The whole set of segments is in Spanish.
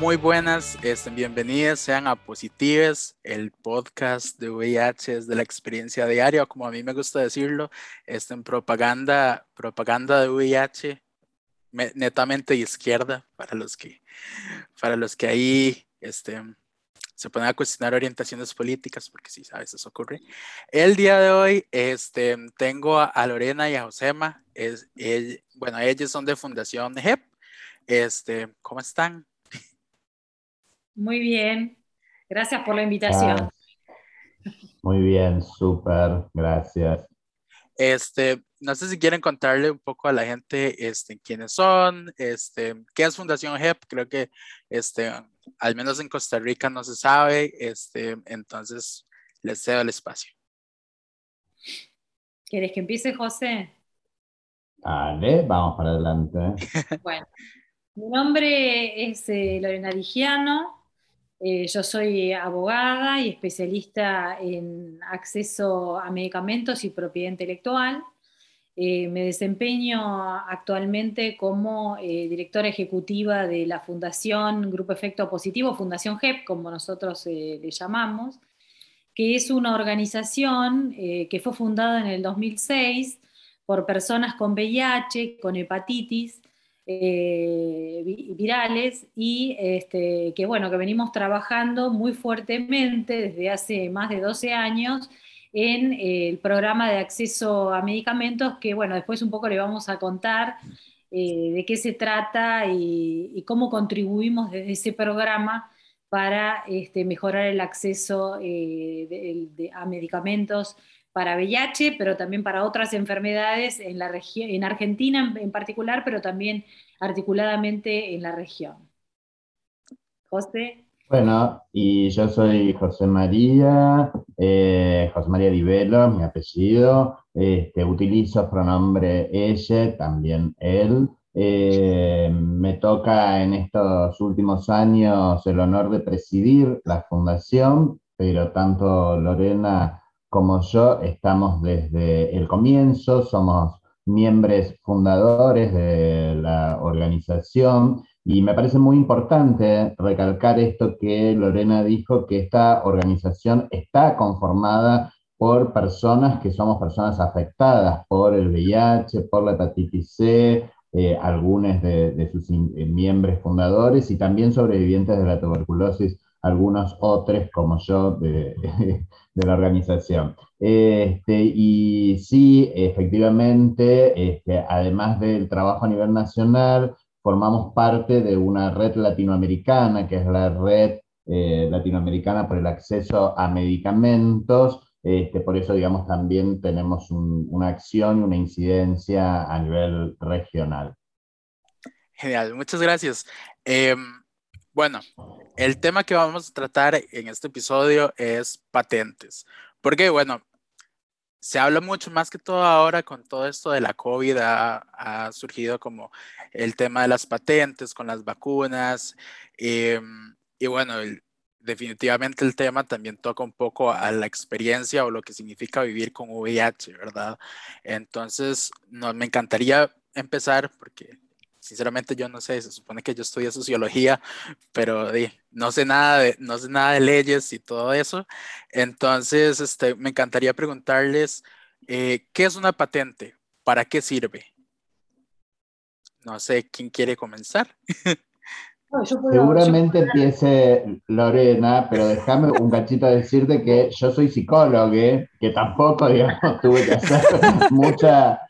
Muy buenas, estén bienvenidas, sean a Positives, el podcast de VIH de la experiencia diaria, como a mí me gusta decirlo, este, propaganda, propaganda de VIH, netamente izquierda, para los que, para los que ahí este, se ponen a cuestionar orientaciones políticas, porque sí, a veces ocurre. El día de hoy este, tengo a, Lorena y a Josema, es, bueno, ellos son de Fundación HEP. Este, ¿Cómo están? Muy bien, gracias por la invitación. Ah, muy bien, súper, gracias. Este, no sé si quieren contarle un poco a la gente este, quiénes son, este, qué es Fundación HEP, creo que este, al menos en Costa Rica no se sabe, este, entonces les cedo el espacio. ¿Quieres que empiece, José? Dale, vamos para adelante. bueno, mi nombre es eh, Lorena Digiano, eh, yo soy abogada y especialista en acceso a medicamentos y propiedad intelectual. Eh, me desempeño actualmente como eh, directora ejecutiva de la Fundación Grupo Efecto Positivo, Fundación GEP, como nosotros le llamamos, que es una organización que fue fundada en el 2006 por personas con VIH, con hepatitis, eh, virales y este, que bueno, que venimos trabajando muy fuertemente desde hace más de 12 años en el programa de acceso a medicamentos, que bueno, después un poco le vamos a contar eh, de qué se trata y, cómo contribuimos desde ese programa para este, mejorar el acceso eh, a medicamentos para VIH, pero también para otras enfermedades en, la en Argentina en, particular, pero también articuladamente en la región. José. Bueno, y yo soy José María, eh, José María Divelo, mi apellido. Este, utilizo pronombre ella, también él. Eh, me toca en estos últimos años el honor de presidir la fundación, pero tanto Lorena como yo estamos desde el comienzo, somos miembros fundadores de la organización y me parece muy importante recalcar esto que Lorena dijo, que esta organización está conformada por personas que somos personas afectadas por el VIH, por la hepatitis C, eh, algunos de, sus eh, miembros fundadores y también sobrevivientes de la tuberculosis algunos otros como yo de, la organización. Este, y sí, efectivamente, este, además del trabajo a nivel nacional, formamos parte de una red latinoamericana, que es la red eh, latinoamericana por el acceso a medicamentos. Este, por eso, digamos, también tenemos una acción y una incidencia a nivel regional. Genial, muchas gracias. Em, bueno, el tema que vamos a tratar en este episodio es patentes. Porque, bueno, se habla mucho más que todo ahora con todo esto de la COVID, ha, surgido como el tema de las patentes con las vacunas. Em, y bueno, definitivamente el tema también toca un poco a la experiencia o lo que significa vivir con VIH, ¿verdad? Entonces, no, me encantaría empezar porque sinceramente yo no sé, se supone que yo estudié sociología, pero no, sé nada de, no sé nada de leyes y todo eso. Entonces, este, me encantaría preguntarles, eh, ¿qué es una patente? ¿Para qué sirve? No sé quién quiere comenzar. Seguramente empiece Lorena, pero déjame un cachito decirte que yo soy psicólogo, que tampoco, digamos, tuve que hacer mucha,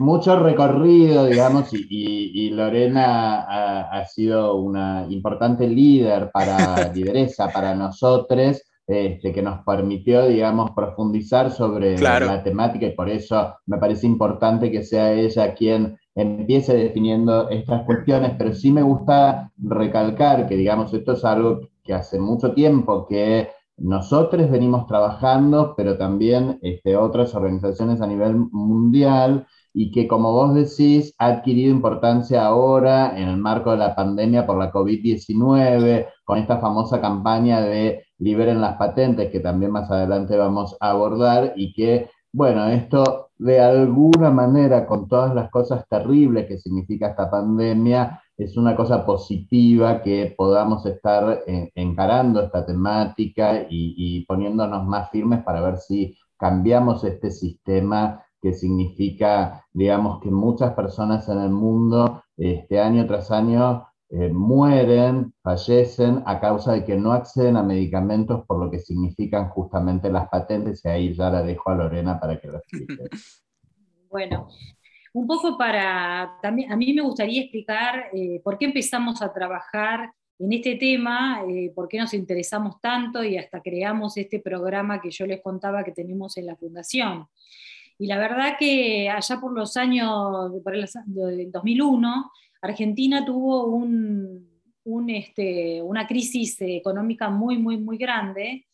mucho recorrido, digamos, y, Lorena ha, sido una importante líder para lideresa para nosotros, este, que nos permitió, digamos, profundizar sobre la temática y por eso me parece importante que sea ella quien empiece definiendo estas cuestiones, pero sí me gusta recalcar que, digamos, esto es algo que hace mucho tiempo que nosotros venimos trabajando, pero también este, otras organizaciones a nivel mundial, y que, como vos decís, ha adquirido importancia ahora en el marco de la pandemia por la COVID-19, con esta famosa campaña de liberen las patentes, que también más adelante vamos a abordar, y que, bueno, esto de alguna manera, con todas las cosas terribles que significa esta pandemia, es una cosa positiva que podamos estar encarando esta temática y, poniéndonos más firmes para ver si cambiamos este sistema que significa, digamos, que muchas personas en el mundo, este año tras año, eh, mueren, fallecen a causa de que no acceden a medicamentos por lo que significan justamente las patentes, y ahí ya la dejo a Lorena para que lo explique. Bueno, un poco para, también, a mí me gustaría explicar eh, por qué empezamos a trabajar en este tema, eh, por qué nos interesamos tanto y hasta creamos este programa que yo les contaba que tenemos en la Fundación. Y la verdad que allá por los años, por el 2001, Argentina tuvo un, este, una crisis económica muy, muy, muy grande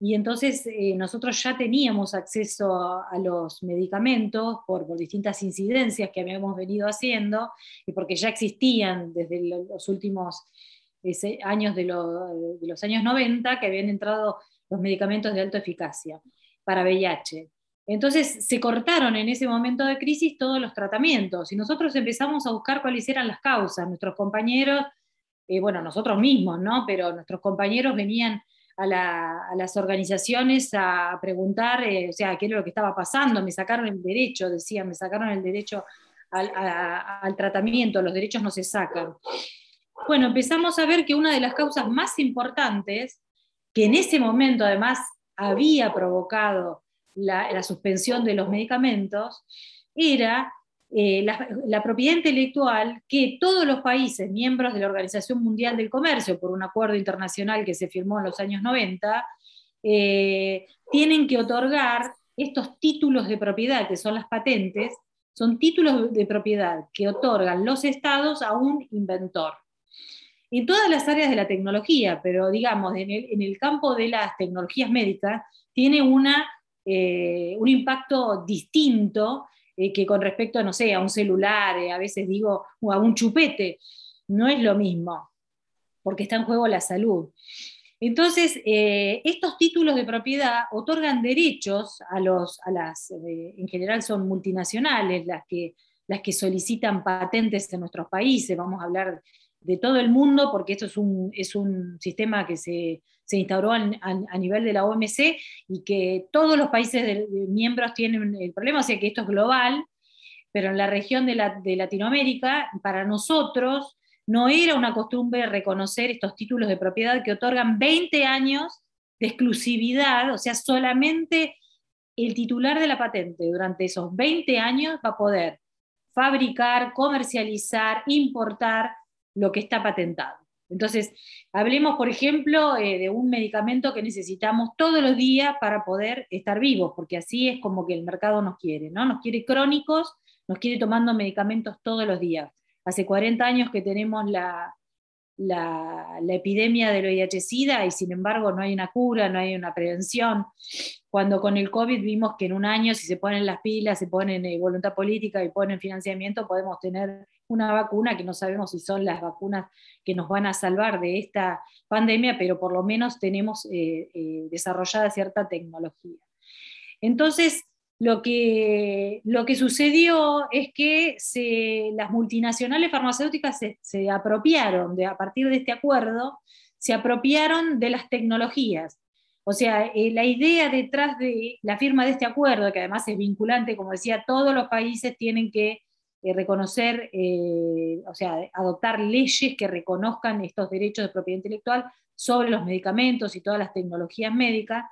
y entonces eh, nosotros ya teníamos acceso a, los medicamentos por, distintas incidencias que habíamos venido haciendo y porque ya existían desde los últimos años de, de, los años 90 que habían entrado los medicamentos de alta eficacia para VIH. Entonces se cortaron en ese momento de crisis todos los tratamientos y nosotros empezamos a buscar cuáles eran las causas. Nuestros compañeros, eh, bueno, nosotros mismos, ¿no? Pero nuestros compañeros venían a, las organizaciones a preguntar, eh, o sea, qué era lo que estaba pasando, me sacaron el derecho, decían, me sacaron el derecho al, tratamiento, los derechos no se sacan. Bueno, empezamos a ver que una de las causas más importantes, que en ese momento además había provocado la suspensión de los medicamentos, era eh, la, propiedad intelectual que todos los países miembros de la Organización Mundial del Comercio, por un acuerdo internacional que se firmó en los años 90, eh, tienen que otorgar estos títulos de propiedad, que son las patentes, son títulos de propiedad que otorgan los estados a un inventor. En todas las áreas de la tecnología, pero digamos, en el, campo de las tecnologías médicas, tiene una, eh, un impacto distinto eh, que con respecto, no sé, a un celular, eh, a veces digo, o a un chupete, no es lo mismo, porque está en juego la salud. Entonces, estos títulos de propiedad otorgan derechos a, los, a las, en general son multinacionales las que, las que solicitan patentes en nuestros países, vamos a hablar de todo el mundo, porque esto es un, es un sistema que se, se instauró a, nivel de la OMC y que todos los países miembros tienen el problema, o sea que esto es global, pero en la región de, de Latinoamérica, para nosotros, no era una costumbre reconocer estos títulos de propiedad que otorgan 20 años de exclusividad, o sea, solamente el titular de la patente durante esos 20 años va a poder fabricar, comercializar, importar lo que está patentado. Entonces, hablemos, por ejemplo, eh, de un medicamento que necesitamos todos los días para poder estar vivos, porque así es como que el mercado nos quiere, ¿no? Nos quiere crónicos, nos quiere tomando medicamentos todos los días. Hace 40 años que tenemos la, la, epidemia del VIH-Sida y sin embargo no hay una cura, no hay una prevención. Cuando con el COVID vimos que en un año, si se ponen las pilas, se ponen eh, voluntad política y ponen financiamiento, podemos tener una vacuna que no sabemos si son las vacunas que nos van a salvar de esta pandemia, pero por lo menos tenemos eh, eh, desarrollada cierta tecnología. Entonces, lo que, lo que sucedió es que las multinacionales farmacéuticas se, apropiaron, de, a partir de este acuerdo, se apropiaron de las tecnologías. O sea, eh, la idea detrás de la firma de este acuerdo, que además es vinculante, como decía, todos los países tienen que eh, reconocer, eh, o sea, adoptar leyes que reconozcan estos derechos de propiedad intelectual sobre los medicamentos y todas las tecnologías médicas.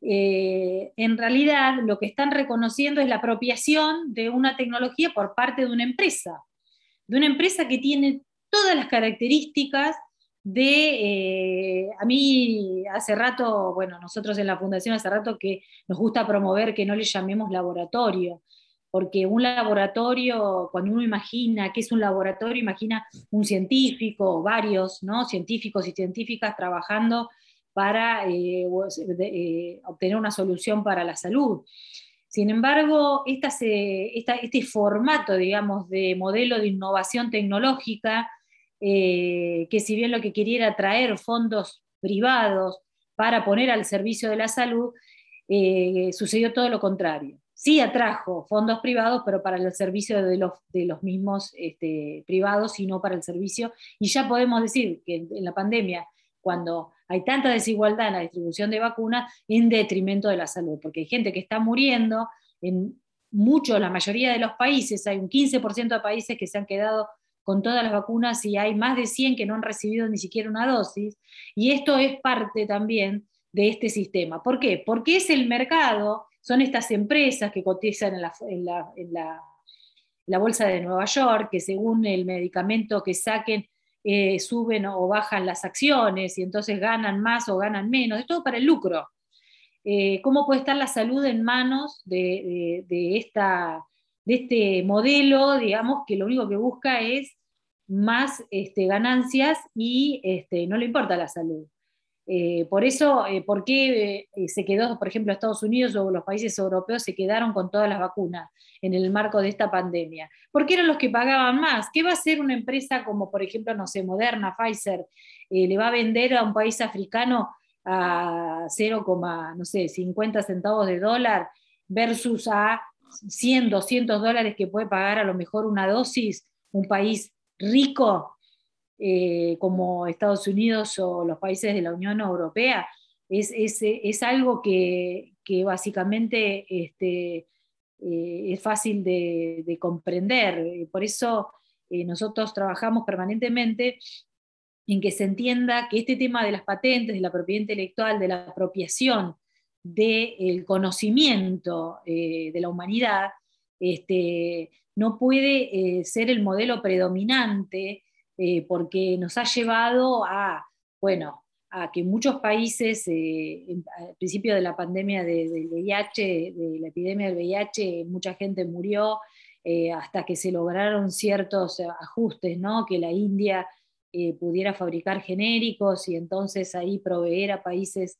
Eh, en realidad lo que están reconociendo es la apropiación de una tecnología por parte de una empresa, de una empresa que tiene todas las características de, eh, a mí hace rato, bueno, nosotros en la fundación hace rato que nos gusta promover que no le llamemos laboratorio, porque un laboratorio, cuando uno imagina que es un laboratorio, imagina un científico, varios ¿no? científicos y científicas trabajando para eh, eh, obtener una solución para la salud. Sin embargo, este formato, digamos, de modelo de innovación tecnológica, eh, que si bien lo que quería era traer fondos privados para poner al servicio de la salud, sucedió todo lo contrario. sí atrajo fondos privados, pero para el servicio de los, mismos este, privados y no para el servicio. Y ya podemos decir que en la pandemia, cuando hay tanta desigualdad en la distribución de vacunas, en detrimento de la salud, porque hay gente que está muriendo en muchos, la mayoría de los países, hay un 15% de países que se han quedado con todas las vacunas y hay más de 100 que no han recibido ni siquiera una dosis. Y esto es parte también de este sistema. ¿Por qué? Porque es el mercado, son estas empresas que cotizan en la, la, bolsa de Nueva York, que según el medicamento que saquen, eh, suben o bajan las acciones y entonces ganan más o ganan menos, es todo para el lucro. Eh, ¿Cómo puede estar la salud en manos de, esta, de este modelo, digamos, que lo único que busca es más este, ganancias y este, no le importa la salud. Eh, por eso, eh, ¿por qué eh, se quedó, por ejemplo, Estados Unidos o los países europeos se quedaron con todas las vacunas en el marco de esta pandemia? Porque eran los que pagaban más. ¿Qué va a hacer una empresa como, por ejemplo, no sé, Moderna, Pfizer, le va a vender a un país africano a 0, no sé, 50 centavos de dólar versus a 100, 200 dólares que puede pagar a lo mejor una dosis un país rico eh, como Estados Unidos o los países de la Unión Europea, es, es, algo que, que básicamente este, eh, es fácil de, comprender. Por eso eh, nosotros trabajamos permanentemente en que se entienda que este tema de las patentes, de la propiedad intelectual, de la apropiación del conocimiento de la humanidad, este, no puede eh, ser el modelo predominante eh, porque nos ha llevado a, bueno, a que muchos países, eh, al principio de la pandemia del VIH, de la epidemia del VIH, mucha gente murió hasta que se lograron ciertos ajustes, ¿no? que la India pudiera fabricar genéricos y entonces ahí proveer a países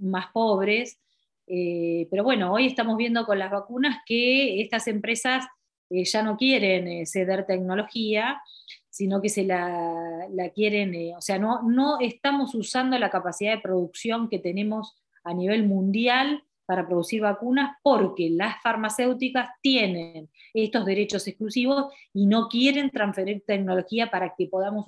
más pobres. Eh, pero bueno, hoy estamos viendo con las vacunas que estas empresas eh, ya no quieren eh, ceder tecnología, sino que se la, quieren, o sea, no, no estamos usando la capacidad de producción que tenemos a nivel mundial para producir vacunas porque las farmacéuticas tienen estos derechos exclusivos y no quieren transferir tecnología para que podamos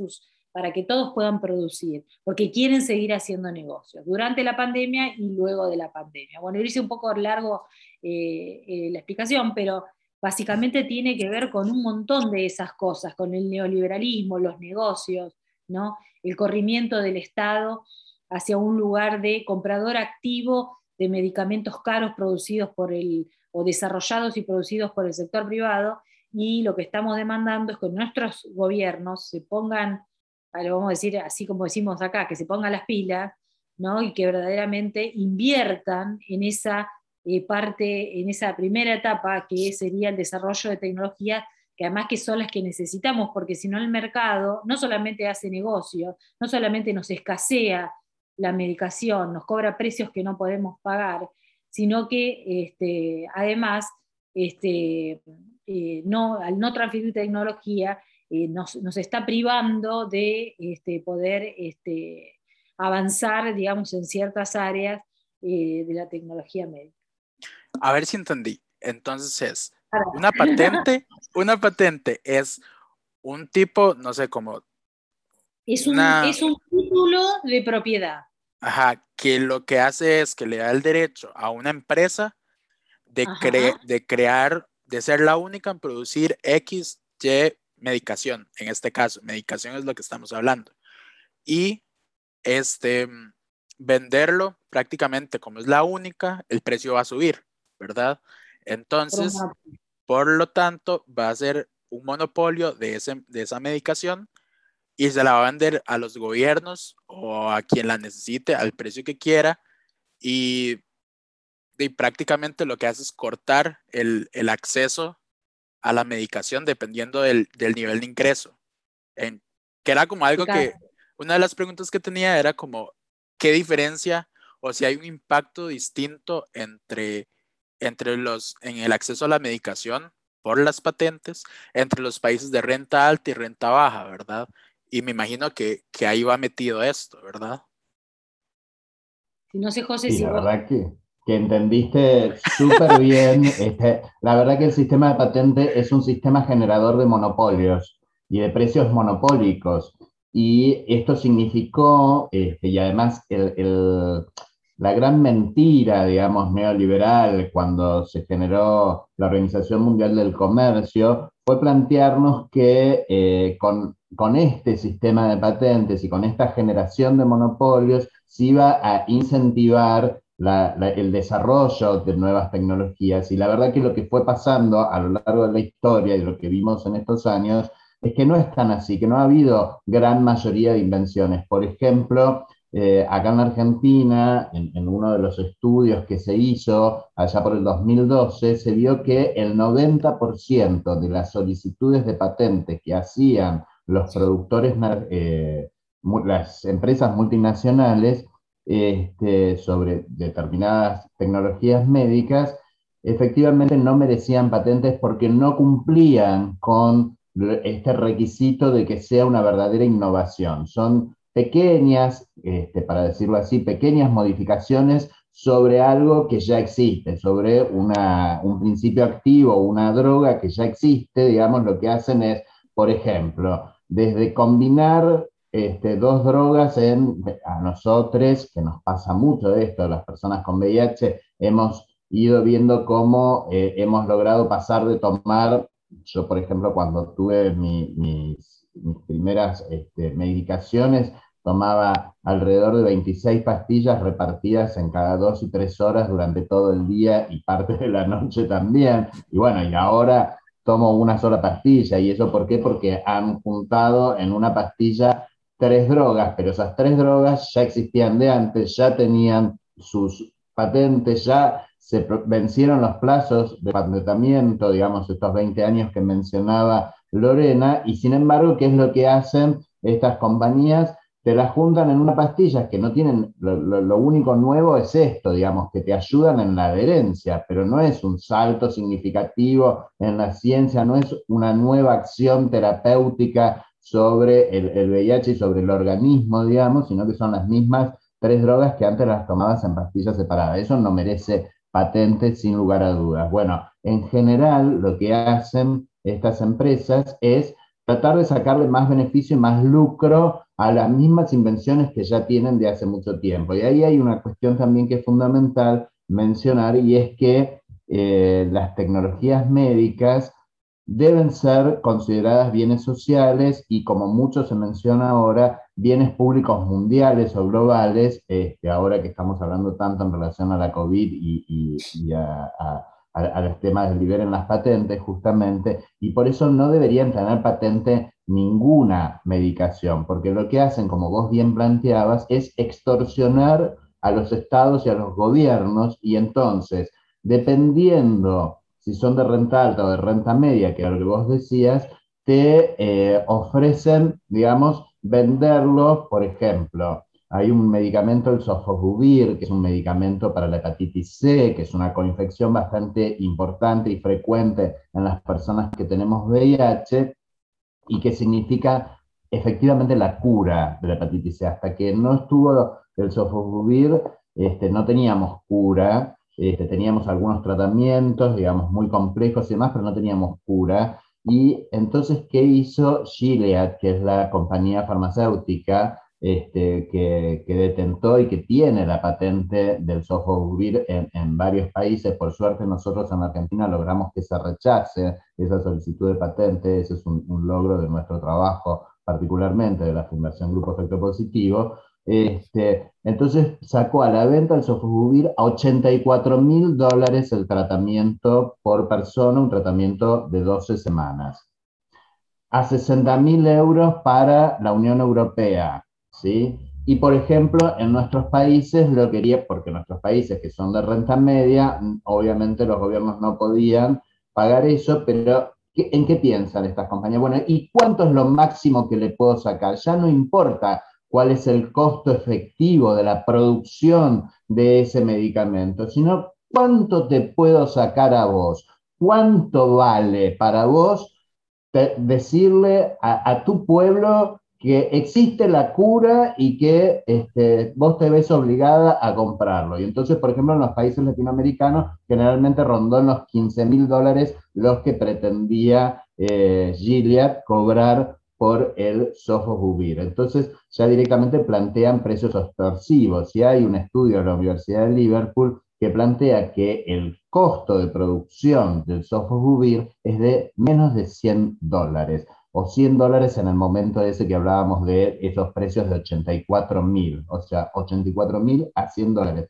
para que todos puedan producir, porque quieren seguir haciendo negocios durante la pandemia y luego de la pandemia. Bueno, hice un poco largo eh, eh, la explicación, pero básicamente tiene que ver con un montón de esas cosas, con el neoliberalismo, los negocios, ¿no? el corrimiento del Estado hacia un lugar de comprador activo de medicamentos caros producidos por el, o desarrollados y producidos por el sector privado, y lo que estamos demandando es que nuestros gobiernos se pongan vamos a decir así como decimos acá, que se pongan las pilas, ¿no? y que verdaderamente inviertan en esa eh, parte, en esa primera etapa que sería el desarrollo de tecnologías que además que son las que necesitamos, porque si no el mercado no solamente hace negocio, no solamente nos escasea la medicación, nos cobra precios que no podemos pagar, sino que este, además este, eh, no, al no transferir tecnología eh, nos, está privando de este, poder avanzar, digamos, en ciertas áreas de la tecnología médica. A ver si entendí. Entonces es una patente, una patente es un tipo, no sé cómo. Es un, es un título de propiedad. Ajá, que lo que hace es que le da el derecho a una empresa de, de crear, de ser la única en producir X, Y medicación, en este caso, medicación es lo que estamos hablando. Y este, venderlo prácticamente como es la única, el precio va a subir, ¿verdad? Entonces, por lo tanto, va a ser un monopolio de, ese, de esa medicación y se la va a vender a los gobiernos o a quien la necesite al precio que quiera y, y prácticamente lo que hace es cortar el, el acceso a la medicación dependiendo del, del nivel de ingreso. En, que era como algo que, una de las preguntas que tenía era como, ¿qué diferencia o si hay un impacto distinto entre, entre los, en el acceso a la medicación por las patentes entre los países de renta alta y renta baja, ¿verdad? Y me imagino que, que ahí va metido esto, ¿verdad? No sé, José, si la verdad que que entendiste súper bien. Este, la verdad que el sistema de patente es un sistema generador de monopolios y de precios monopólicos. Y esto significó, este, y además la gran mentira, digamos, neoliberal cuando se generó la Organización Mundial del Comercio fue plantearnos que eh, con, con este sistema de patentes y con esta generación de monopolios se iba a incentivar el desarrollo de nuevas tecnologías. Y la verdad que lo que fue pasando a lo largo de la historia y lo que vimos en estos años es que no es tan así, que no ha habido gran mayoría de invenciones. Por ejemplo, eh, acá en Argentina, en, uno de los estudios que se hizo allá por el 2012, se vio que el 90% de las solicitudes de patentes que hacían los productores, eh, las empresas multinacionales, este, sobre determinadas tecnologías médicas, efectivamente no merecían patentes porque no cumplían con este requisito de que sea una verdadera innovación. Son pequeñas, este, para decirlo así, pequeñas modificaciones sobre algo que ya existe, sobre un principio activo, una droga que ya existe, digamos, lo que hacen es, por ejemplo, desde combinar este, dos drogas en, a nosotros, que nos pasa mucho esto, las personas con VIH, hemos ido viendo cómo eh, hemos logrado pasar de tomar, yo por ejemplo cuando tuve mis, mis, primeras este, medicaciones, tomaba alrededor de 26 pastillas repartidas en cada dos y tres horas durante todo el día y parte de la noche también. Y bueno, y ahora tomo una sola pastilla. ¿Y eso por qué? Porque han juntado en una pastilla tres drogas, pero esas tres drogas ya existían de antes, ya tenían sus patentes, ya se vencieron los plazos de patentamiento, digamos, estos 20 años que mencionaba Lorena, y sin embargo, ¿qué es lo que hacen estas compañías? Te las juntan en una pastilla que no tienen, lo, lo, único nuevo es esto, digamos, que te ayudan en la adherencia, pero no es un salto significativo en la ciencia, no es una nueva acción terapéutica sobre el, VIH y sobre el organismo, digamos, sino que son las mismas tres drogas que antes las tomabas en pastillas separadas. Eso no merece patente sin lugar a dudas. Bueno, en general lo que hacen estas empresas es tratar de sacarle más beneficio y más lucro a las mismas invenciones que ya tienen de hace mucho tiempo. Y ahí hay una cuestión también que es fundamental mencionar y es que eh, las tecnologías médicas deben ser consideradas bienes sociales y, como mucho se menciona ahora, bienes públicos mundiales o globales, este, ahora que estamos hablando tanto en relación a la COVID y, a, los temas de liberen las patentes, justamente, y por eso no deberían tener patente ninguna medicación, porque lo que hacen, como vos bien planteabas, es extorsionar a los estados y a los gobiernos, y entonces, dependiendo si son de renta alta o de renta media, que es lo que vos decías, te eh, ofrecen, digamos, venderlo, por ejemplo, hay un medicamento, el sofosbuvir, que es un medicamento para la hepatitis C, que es una coinfección bastante importante y frecuente en las personas que tenemos VIH y que significa efectivamente la cura de la hepatitis C. Hasta que no estuvo el sofosbuvir, este, no teníamos cura este, teníamos algunos tratamientos, digamos, muy complejos y demás, pero no teníamos cura. Y entonces, ¿qué hizo Gilead, que es la compañía farmacéutica este, que, detentó y que tiene la patente del sofovir en, en, varios países? Por suerte, nosotros en Argentina logramos que se rechace esa solicitud de patente, ese es un, logro de nuestro trabajo, particularmente de la Fundación Grupo Efecto Positivo, este, entonces sacó a la venta el sofosbuvir a 84 mil dólares el tratamiento por persona, un tratamiento de 12 semanas. A 60 mil euros para la Unión Europea. ¿Sí? Y por ejemplo, en nuestros países lo quería, porque nuestros países que son de renta media, obviamente los gobiernos no podían pagar eso, pero ¿en qué piensan estas compañías? Bueno, ¿y cuánto es lo máximo que le puedo sacar? Ya no importa cuál es el costo efectivo de la producción de ese medicamento, sino cuánto te puedo sacar a vos, cuánto vale para vos decirle a, tu pueblo que existe la cura y que este, vos te ves obligada a comprarlo. Y entonces, por ejemplo, en los países latinoamericanos generalmente rondó en los 15 mil dólares los que pretendía eh, Gilead cobrar por el sofosbuvir. Entonces, ya directamente plantean precios extorsivos. Y hay un estudio de la Universidad de Liverpool que plantea que el costo de producción del sofosbuvir es de menos de 100 dólares o 100 dólares en el momento ese que hablábamos de esos precios de 84 mil, o sea, 84 mil a 100 dólares.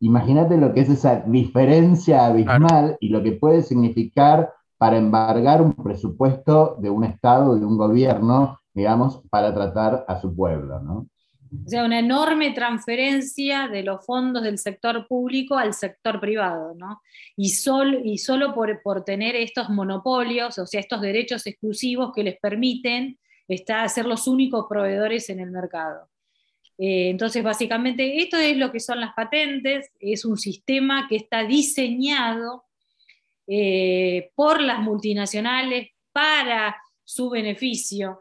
Imagínate lo que es esa diferencia abismal y lo que puede significar para embargar un presupuesto de un Estado, de un gobierno, digamos, para tratar a su pueblo, ¿no? O sea, una enorme transferencia de los fondos del sector público al sector privado, ¿no? Y, y solo por, por, tener estos monopolios, o sea, estos derechos exclusivos que les permiten está, ser los únicos proveedores en el mercado. Eh, entonces, básicamente, esto es lo que son las patentes, es un sistema que está diseñado eh, por las multinacionales para su beneficio.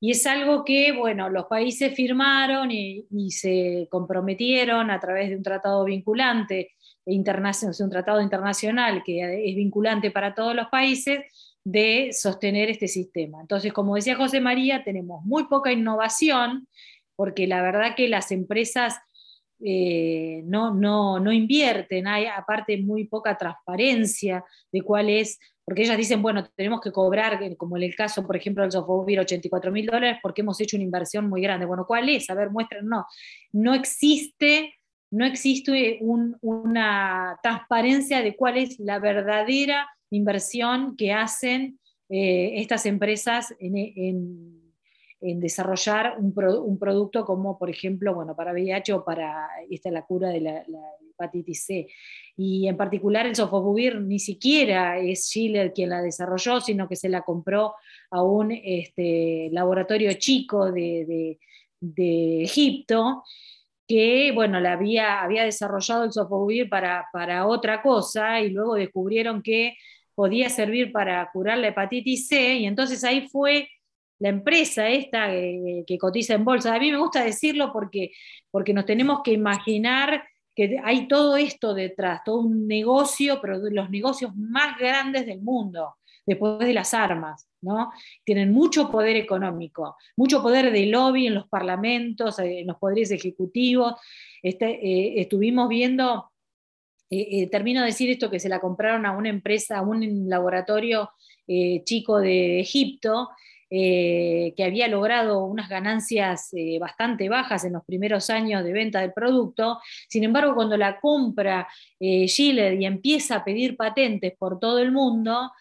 Y es algo que, bueno, los países firmaron y, se comprometieron a través de un tratado vinculante, internacional, un tratado internacional que es vinculante para todos los países, de sostener este sistema. Entonces, como decía José María, tenemos muy poca innovación, porque la verdad que las empresas eh, no, no, no invierten, hay aparte muy poca transparencia de cuál es porque ellas dicen, bueno, tenemos que cobrar, eh, como en el caso, por ejemplo, del Sofovir, 84 mil dólares porque hemos hecho una inversión muy grande. Bueno, ¿cuál es? A ver, muestren, no. No existe, no existe una transparencia de cuál es la verdadera inversión que hacen eh, estas empresas en, desarrollar un, producto como, por ejemplo, bueno, para VIH o para esta, la cura de la, hepatitis C. Y en particular el sofosbuvir ni siquiera es Schiller quien la desarrolló, sino que se la compró a un este, laboratorio chico de, Egipto que bueno, la había, había desarrollado el sofosbuvir para, para otra cosa y luego descubrieron que podía servir para curar la hepatitis C y entonces ahí fue la empresa esta que cotiza en bolsa. A mí me gusta decirlo porque, porque nos tenemos que imaginar que hay todo esto detrás, todo un negocio, pero de los negocios más grandes del mundo, después de las armas, ¿no? Tienen mucho poder económico, mucho poder de lobby en los parlamentos, eh, en los poderes ejecutivos. Este, eh, estuvimos viendo, eh, termino de decir esto, que se la compraron a una empresa, a un laboratorio chico de Egipto, eh, que había logrado unas ganancias eh, bastante bajas en los primeros años de venta del producto. Sin embargo, cuando la compra eh, y empieza a pedir patentes por todo el mundo,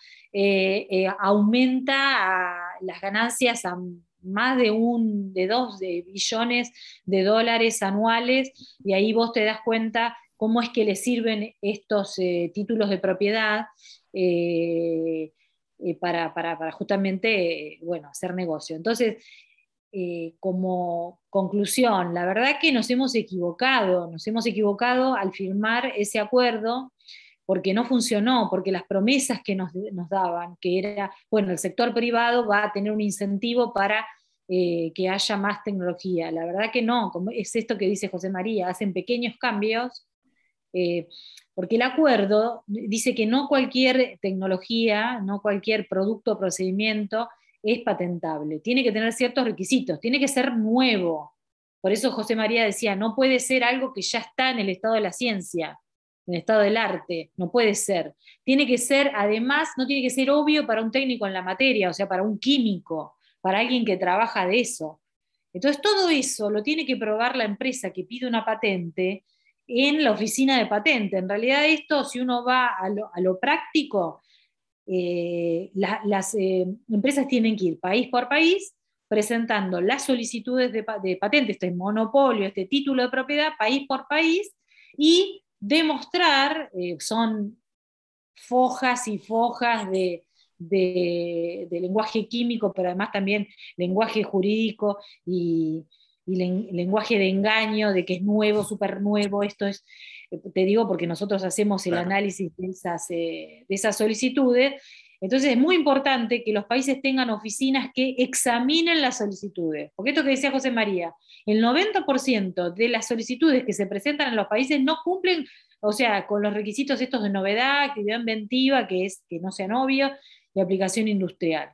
aumenta las ganancias a más de un, de dos billones de dólares anuales, y ahí vos te das cuenta cómo es que le sirven estos títulos de propiedad para, justamente bueno, hacer negocio. Entonces, eh, como conclusión, la verdad que nos hemos equivocado, nos hemos equivocado al firmar ese acuerdo porque no funcionó, porque las promesas que nos, daban, que era, bueno, el sector privado va a tener un incentivo para eh, que haya más tecnología. La verdad que no, como es esto que dice José María, hacen pequeños cambios porque el acuerdo dice que no cualquier tecnología, no cualquier producto o procedimiento es patentable, tiene que tener ciertos requisitos, tiene que ser nuevo. Por eso José María decía, no puede ser algo que ya está en el estado de la ciencia, en el estado del arte, no puede ser. Tiene que ser, además, no tiene que ser obvio para un técnico en la materia, o sea, para un químico, para alguien que trabaja de eso. Entonces, todo eso lo tiene que probar la empresa que pide una patente en la oficina de patente. En realidad esto, si uno va a lo, práctico, eh, las eh, empresas tienen que ir país por país presentando las solicitudes de, patente, este monopolio, este título de propiedad, país por país, y demostrar, eh, son fojas y fojas de, de, lenguaje químico, pero además también lenguaje jurídico y, y lenguaje de engaño, de que es nuevo, súper nuevo, esto es, eh, te digo porque nosotros hacemos el análisis de esas, eh, de esas solicitudes, Entonces es muy importante que los países tengan oficinas que examinen las solicitudes. Porque esto que decía José María, el 90% de las solicitudes que se presentan en los países no cumplen, o sea, con los requisitos estos de novedad, actividad inventiva, que es que no sean obvios, y aplicación industrial.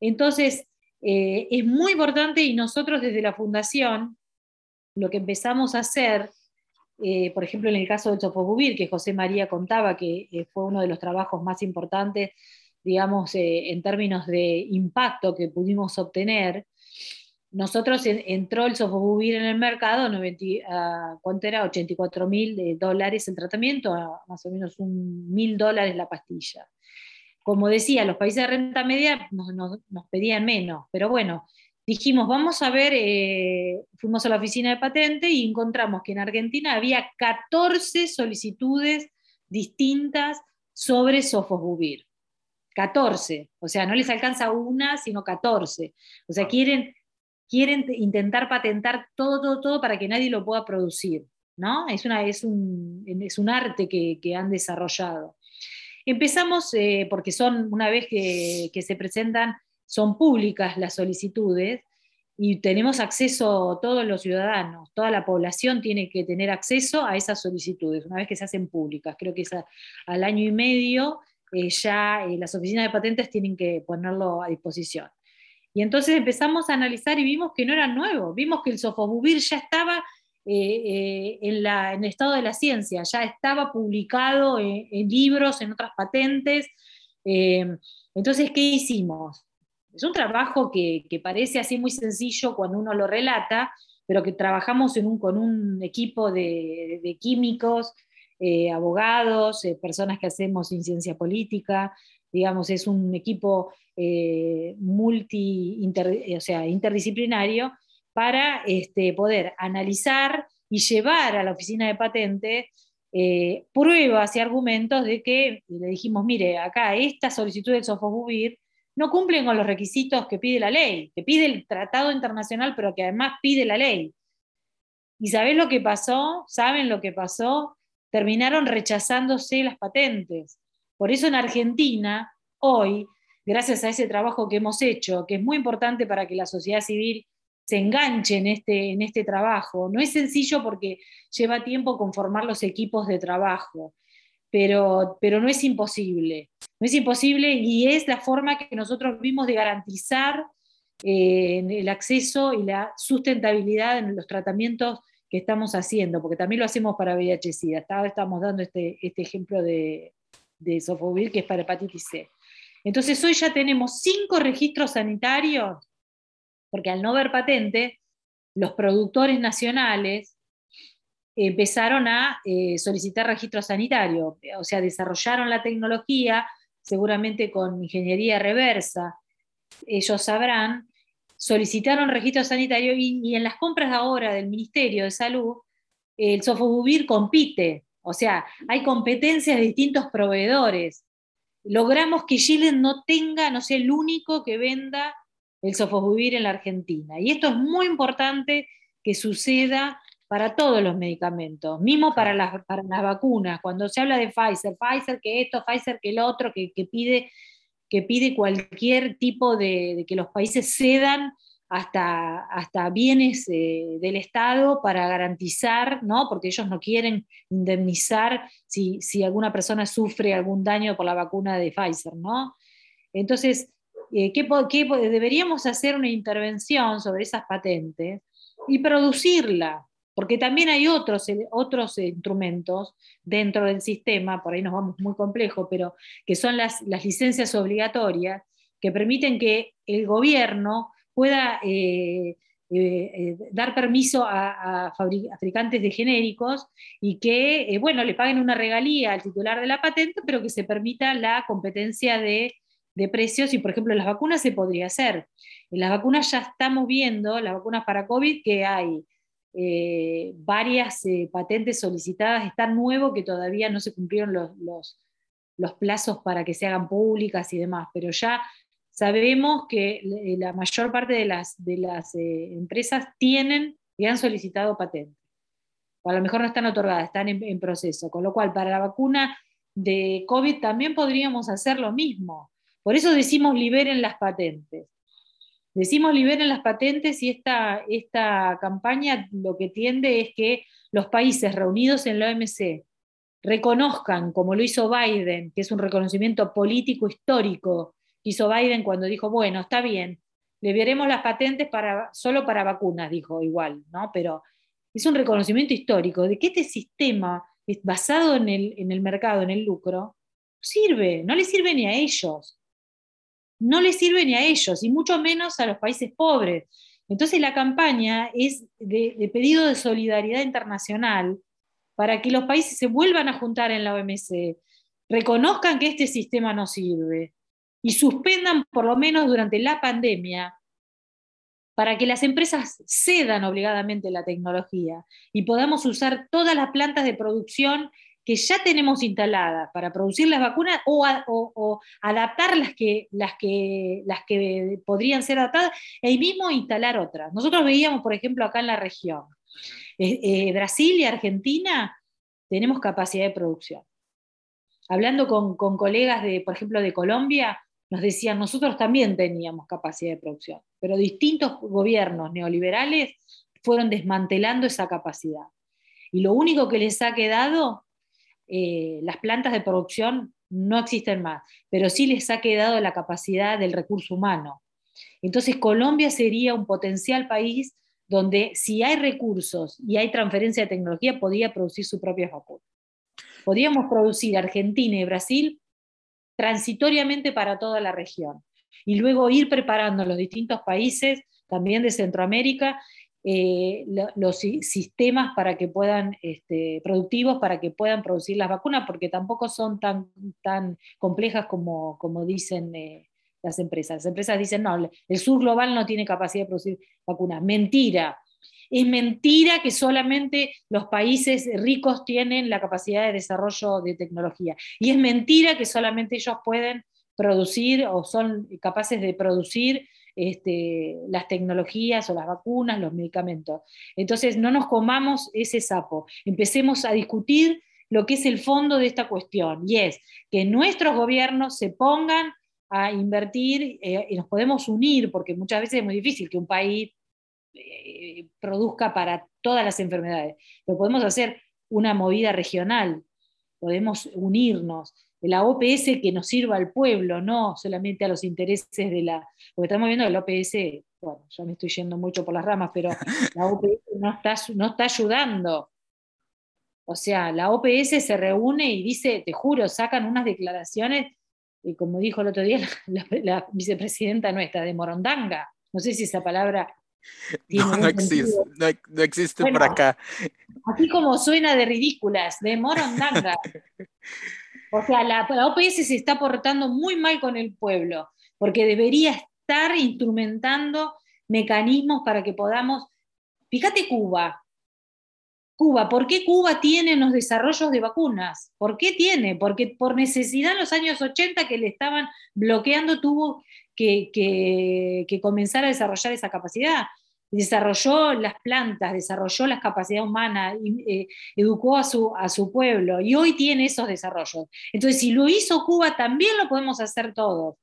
Entonces, eh, es muy importante y nosotros desde la Fundación lo que empezamos a hacer, eh, por ejemplo en el caso del Sofobubir, que José María contaba que eh, fue uno de los trabajos más importantes, digamos, en términos de impacto que pudimos obtener, nosotros entró el Sofobubir en el mercado, 90, ¿cuánto era? 84 mil dólares el tratamiento, más o menos un mil dólares la pastilla como decía, los países de renta media nos, pedían menos, pero bueno, dijimos, vamos a ver, eh, fuimos a la oficina de patente y encontramos que en Argentina había 14 solicitudes distintas sobre sofosbuvir. 14, o sea, no les alcanza una, sino 14. O sea, quieren, quieren intentar patentar todo, todo, todo para que nadie lo pueda producir. ¿no? Es, una, es, un, es un arte que, que han desarrollado. Empezamos, eh, porque son, una vez que, se presentan, son públicas las solicitudes y tenemos acceso, todos los ciudadanos, toda la población tiene que tener acceso a esas solicitudes, una vez que se hacen públicas. Creo que es al año y medio eh, ya eh, las oficinas de patentes tienen que ponerlo a disposición. Y entonces empezamos a analizar y vimos que no era nuevo, vimos que el sofobuvir ya estaba eh, eh, en, el estado de la ciencia, ya estaba publicado en, libros, en otras patentes. Eh, entonces, ¿qué hicimos? Es un trabajo que, parece así muy sencillo cuando uno lo relata, pero que trabajamos con un equipo de, químicos, abogados, personas que hacemos en ciencia política, digamos, es un equipo multi, o sea, interdisciplinario para este, poder analizar y llevar a la oficina de patente eh, pruebas y argumentos de que le dijimos, mire, acá esta solicitud del Sofobubir no cumplen con los requisitos que pide la ley, que pide el tratado internacional, pero que además pide la ley. ¿Y sabés lo que pasó? ¿Saben lo que pasó? Terminaron rechazándose las patentes. Por eso en Argentina, hoy, gracias a ese trabajo que hemos hecho, que es muy importante para que la sociedad civil se enganche en este, en este trabajo. No es sencillo porque lleva tiempo conformar los equipos de trabajo, pero, pero no es imposible. No es imposible y es la forma que nosotros vimos de garantizar eh, el acceso y la sustentabilidad en los tratamientos que estamos haciendo, porque también lo hacemos para VIH-Sida. Estamos dando este, este ejemplo de, de Sofovir, que es para hepatitis C. Entonces hoy ya tenemos cinco registros sanitarios porque al no ver patente, los productores nacionales empezaron a eh, solicitar registro sanitario, o sea, desarrollaron la tecnología, seguramente con ingeniería reversa, ellos sabrán, solicitaron registro sanitario y, en las compras ahora del Ministerio de Salud, el Sofobuvir compite, o sea, hay competencias de distintos proveedores. Logramos que Chile no tenga, no sea el único que venda el sofosbuvir en la Argentina. Y esto es muy importante que suceda para todos los medicamentos, mismo para las, para las vacunas. Cuando se habla de Pfizer, Pfizer que esto, Pfizer que el otro, que, pide, que pide cualquier tipo de, que los países cedan hasta, hasta bienes eh, del Estado para garantizar, ¿no? porque ellos no quieren indemnizar si, si, alguna persona sufre algún daño por la vacuna de Pfizer. ¿no? Entonces, eh, deberíamos hacer una intervención sobre esas patentes y producirla, porque también hay otros, eh, otros instrumentos dentro del sistema, por ahí nos vamos muy complejo, pero que son las, licencias obligatorias que permiten que el gobierno pueda eh, dar permiso a, fabricantes de genéricos y que, bueno, le paguen una regalía al titular de la patente, pero que se permita la competencia de de precios y, por ejemplo, las vacunas se podría hacer. En las vacunas ya estamos viendo, las vacunas para COVID, que hay eh, varias eh, patentes solicitadas, está nuevo que todavía no se cumplieron los, los, plazos para que se hagan públicas y demás, pero ya sabemos que eh, la mayor parte de las, de las empresas tienen y han solicitado patentes. a lo mejor no están otorgadas, están en proceso, con lo cual para la vacuna de COVID también podríamos hacer lo mismo Por eso decimos liberen las patentes. Decimos liberen las patentes y esta, esta campaña lo que tiende es que los países reunidos en la OMC reconozcan, como lo hizo Biden, que es un reconocimiento político histórico hizo Biden cuando dijo, bueno, está bien, liberemos las patentes solo para vacunas, dijo igual, ¿no? Pero es un reconocimiento histórico de que este sistema basado en el, en el mercado, en el lucro, sirve, no le sirve ni a ellos no le sirve ni a ellos, y mucho menos a los países pobres. Entonces la campaña es de, pedido de solidaridad internacional para que los países se vuelvan a juntar en la OMC, reconozcan que este sistema no sirve y suspendan por lo menos durante la pandemia para que las empresas cedan obligadamente la tecnología y podamos usar todas las plantas de producción que ya tenemos instaladas para producir las vacunas o, adaptar las que, las, que, las que podrían ser adaptadas e mismo instalar otras. Nosotros veíamos, por ejemplo, acá en la región, eh, eh, Brasil y Argentina tenemos capacidad de producción. Hablando con, con colegas, de, por ejemplo, de Colombia, nos decían, nosotros también teníamos capacidad de producción, pero distintos gobiernos neoliberales fueron desmantelando esa capacidad. Y lo único que les ha quedado eh, las plantas de producción no existen más, pero sí les ha quedado la capacidad del recurso humano. Entonces Colombia sería un potencial país donde si hay recursos y hay transferencia de tecnología, podría producir su propia vacuna. Podríamos producir Argentina y Brasil transitoriamente para toda la región y luego ir preparando los distintos países, también de Centroamérica, eh, los sistemas para que puedan, este, productivos para que puedan producir las vacunas, porque tampoco son tan, tan complejas como, como dicen eh, las empresas. Las empresas dicen, no, el sur global no tiene capacidad de producir vacunas. Mentira. Es mentira que solamente los países ricos tienen la capacidad de desarrollo de tecnología. Y es mentira que solamente ellos pueden producir o son capaces de producir este, las tecnologías o las vacunas, los medicamentos. Entonces, no nos comamos ese sapo, empecemos a discutir lo que es el fondo de esta cuestión, y es que nuestros gobiernos se pongan a invertir eh, y nos podemos unir, porque muchas veces es muy difícil que un país eh, produzca para todas las enfermedades, pero podemos hacer una movida regional, podemos unirnos, la OPS que nos sirva al pueblo, no solamente a los intereses de la... Porque estamos viendo que la OPS, bueno, ya me estoy yendo mucho por las ramas, pero la OPS no está, no está ayudando. O sea, la OPS se reúne y dice, te juro, sacan unas declaraciones, y como dijo el otro día la, vicepresidenta nuestra de Morondanga, no sé si esa palabra no, no existe, no, existe por acá. Así como suena de ridículas, de Morondanga. O sea, la, OPS se está portando muy mal con el pueblo, porque debería estar instrumentando mecanismos para que podamos... Fíjate Cuba. Cuba, ¿por qué Cuba tiene los desarrollos de vacunas? ¿Por qué tiene? Porque por necesidad en los años 80 que le estaban bloqueando tuvo que, que comenzar a desarrollar esa capacidad desarrolló las plantas, desarrolló las capacidades humanas, eh, educó a su, pueblo y hoy tiene esos desarrollos. Entonces, si lo hizo Cuba, también lo podemos hacer todos.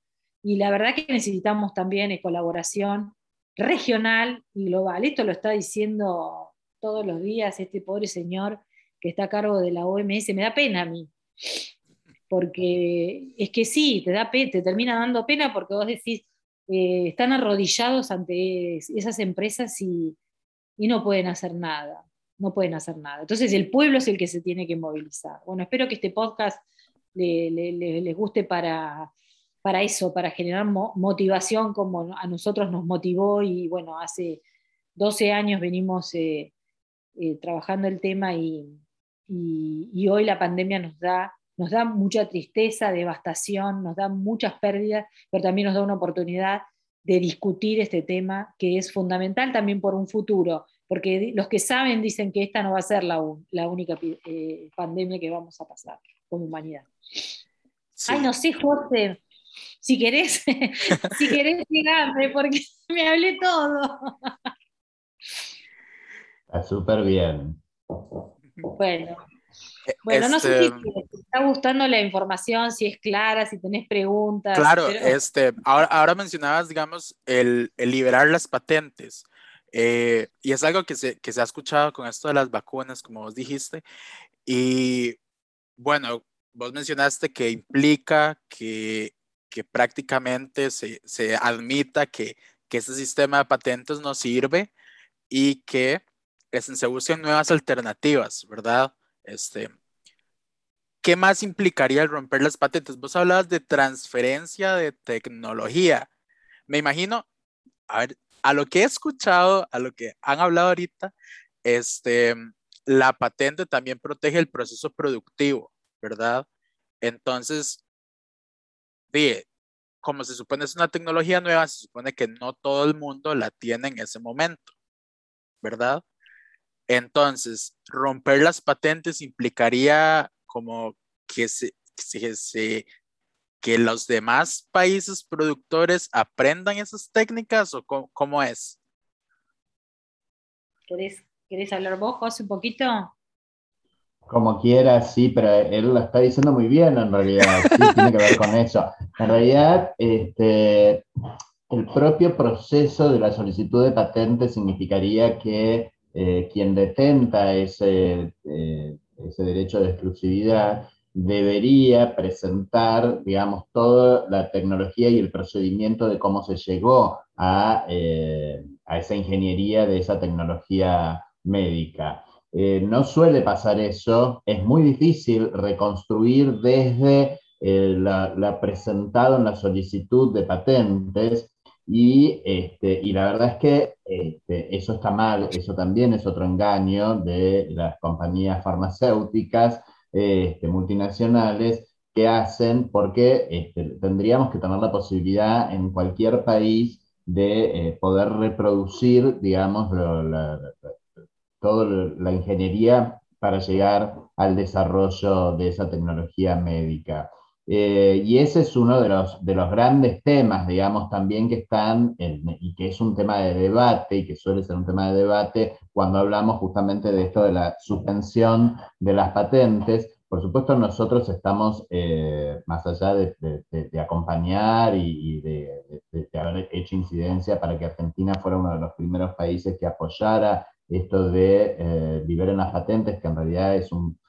Y la verdad que necesitamos también colaboración regional y global. Esto lo está diciendo todos los días este pobre señor que está a cargo de la OMS. Me da pena a mí, porque es que sí, te, da te termina dando pena porque vos decís, eh, están arrodillados ante esas empresas y, no pueden hacer nada, no pueden hacer nada. Entonces el pueblo es el que se tiene que movilizar. Bueno, espero que este podcast les guste para, para eso, para generar motivación como a nosotros nos motivó y bueno, hace 12 años venimos eh, eh, trabajando el tema y, y, hoy la pandemia nos da nos da mucha tristeza, devastación, nos da muchas pérdidas, pero también nos da una oportunidad de discutir este tema que es fundamental también por un futuro, porque los que saben dicen que esta no va a ser la, la única eh, pandemia que vamos a pasar como humanidad. Ay, no sé, José, si querés, si querés porque me hablé todo. Está súper bien. Bueno, Eh, bueno, no sé si este, te está gustando la información, si es clara, si tenés preguntas. Claro, este, ahora, ahora mencionabas, digamos, el, el liberar las patentes. Eh, y es algo que se, que se ha escuchado con esto de las vacunas, como vos dijiste. Y bueno, vos mencionaste que implica que, que prácticamente se, se admita que, que ese sistema de patentes no sirve y que se busquen nuevas alternativas, ¿verdad? Este, ¿Qué más implicaría el romper las patentes? Vos hablabas de transferencia de tecnología. Me imagino, a lo que he escuchado, a lo que han hablado ahorita, este, la patente también protege el proceso productivo, ¿verdad? Entonces, como se supone es una tecnología nueva, se supone que no todo el mundo la tiene en ese momento, ¿verdad? Entonces, romper las patentes implicaría como que se, se, que los demás países productores aprendan esas técnicas o cómo, es? ¿Querés, ¿Querés, hablar vos, José, un poquito? Como quieras, sí, pero él lo está diciendo muy bien en realidad, sí, tiene que ver con eso. En realidad, este, el propio proceso de la solicitud de patente significaría que eh, quien detenta ese, eh, ese derecho de exclusividad debería presentar, digamos, toda la tecnología y el procedimiento de cómo se llegó a, eh, a esa ingeniería de esa tecnología médica. No suele pasar eso, es muy difícil reconstruir desde la, presentado en la solicitud de patentes y, este, y la verdad es que este, eso está mal, eso también es otro engaño de las compañías farmacéuticas este, multinacionales que hacen, porque este, tendríamos que tener la posibilidad en cualquier país de eh, poder reproducir, digamos, toda la ingeniería para llegar al desarrollo de esa tecnología médica. Eh, y ese es uno de los, de los grandes temas, digamos, también que están, y que es un tema de debate, y que suele ser un tema de debate cuando hablamos justamente de esto de la suspensión de las patentes. Por supuesto, nosotros estamos, eh, más allá de, de, acompañar y, de, haber hecho incidencia para que Argentina fuera uno de los primeros países que apoyara esto de eh, liberen las patentes, que en realidad es un,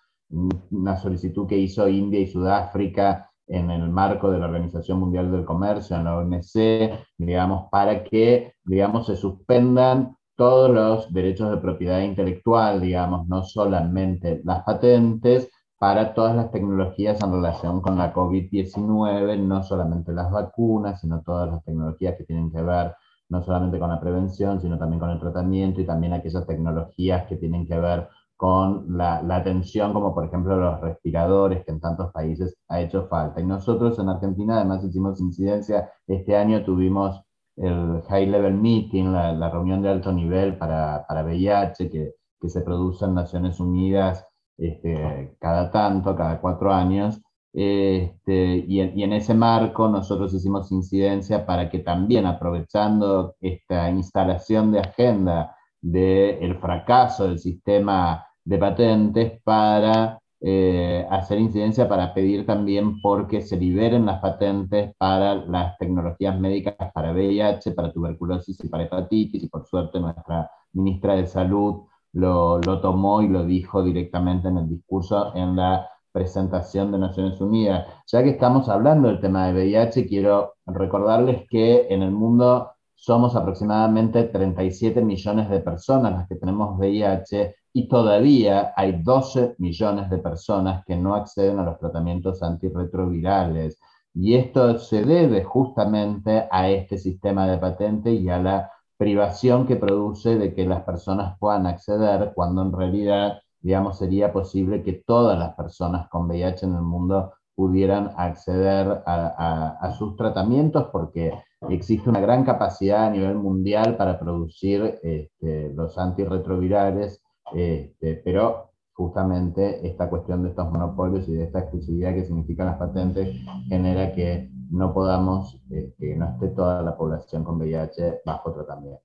una solicitud que hizo India y Sudáfrica en el marco de la Organización Mundial del Comercio, en la OMC, digamos, para que, digamos, se suspendan todos los derechos de propiedad intelectual, digamos, no solamente las patentes, para todas las tecnologías en relación con la COVID-19, no solamente las vacunas, sino todas las tecnologías que tienen que ver no solamente con la prevención, sino también con el tratamiento y también aquellas tecnologías que tienen que ver con la, la, atención, como por ejemplo los respiradores, que en tantos países ha hecho falta. Y nosotros en Argentina además hicimos incidencia, este año tuvimos el High Level Meeting, la, reunión de alto nivel para, para VIH, que, que, se produce en Naciones Unidas este, cada tanto, cada cuatro años. Este, y, en, y, en, ese marco nosotros hicimos incidencia para que también aprovechando esta instalación de agenda del fracaso del sistema de patentes para eh, hacer incidencia para pedir también porque se liberen las patentes para las tecnologías médicas para VIH, para tuberculosis y para hepatitis, y por suerte nuestra ministra de Salud lo, lo tomó y lo dijo directamente en el discurso en la presentación de Naciones Unidas. Ya que estamos hablando del tema de VIH, quiero recordarles que en el mundo somos aproximadamente 37 millones de personas las que tenemos VIH y todavía hay 12 millones de personas que no acceden a los tratamientos antirretrovirales. Y esto se debe justamente a este sistema de patente y a la privación que produce de que las personas puedan acceder cuando en realidad, digamos, sería posible que todas las personas con VIH en el mundo pudieran acceder a, sus tratamientos porque existe una gran capacidad a nivel mundial para producir este, los antirretrovirales, este, pero justamente esta cuestión de estos monopolios y de esta exclusividad que significan las patentes genera que no podamos, eh, que no esté toda la población con VIH bajo tratamiento.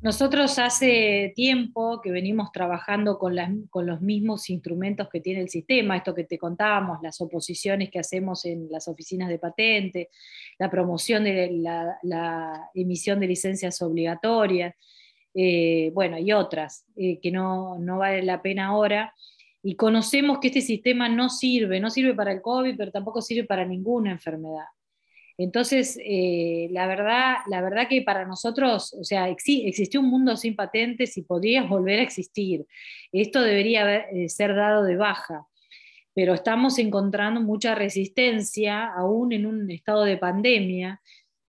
Nosotros hace tiempo que venimos trabajando con, con, los mismos instrumentos que tiene el sistema, esto que te contábamos, las oposiciones que hacemos en las oficinas de patente, la promoción de la, emisión de licencias obligatorias, eh, bueno, y otras eh, que no, no vale la pena ahora. Y conocemos que este sistema no sirve, no sirve para el COVID, pero tampoco sirve para ninguna enfermedad. Entonces, eh, la, verdad, la verdad que para nosotros, o sea, existió un mundo sin patentes y podría volver a existir. Esto debería ser dado de baja, pero estamos encontrando mucha resistencia, aún en un estado de pandemia,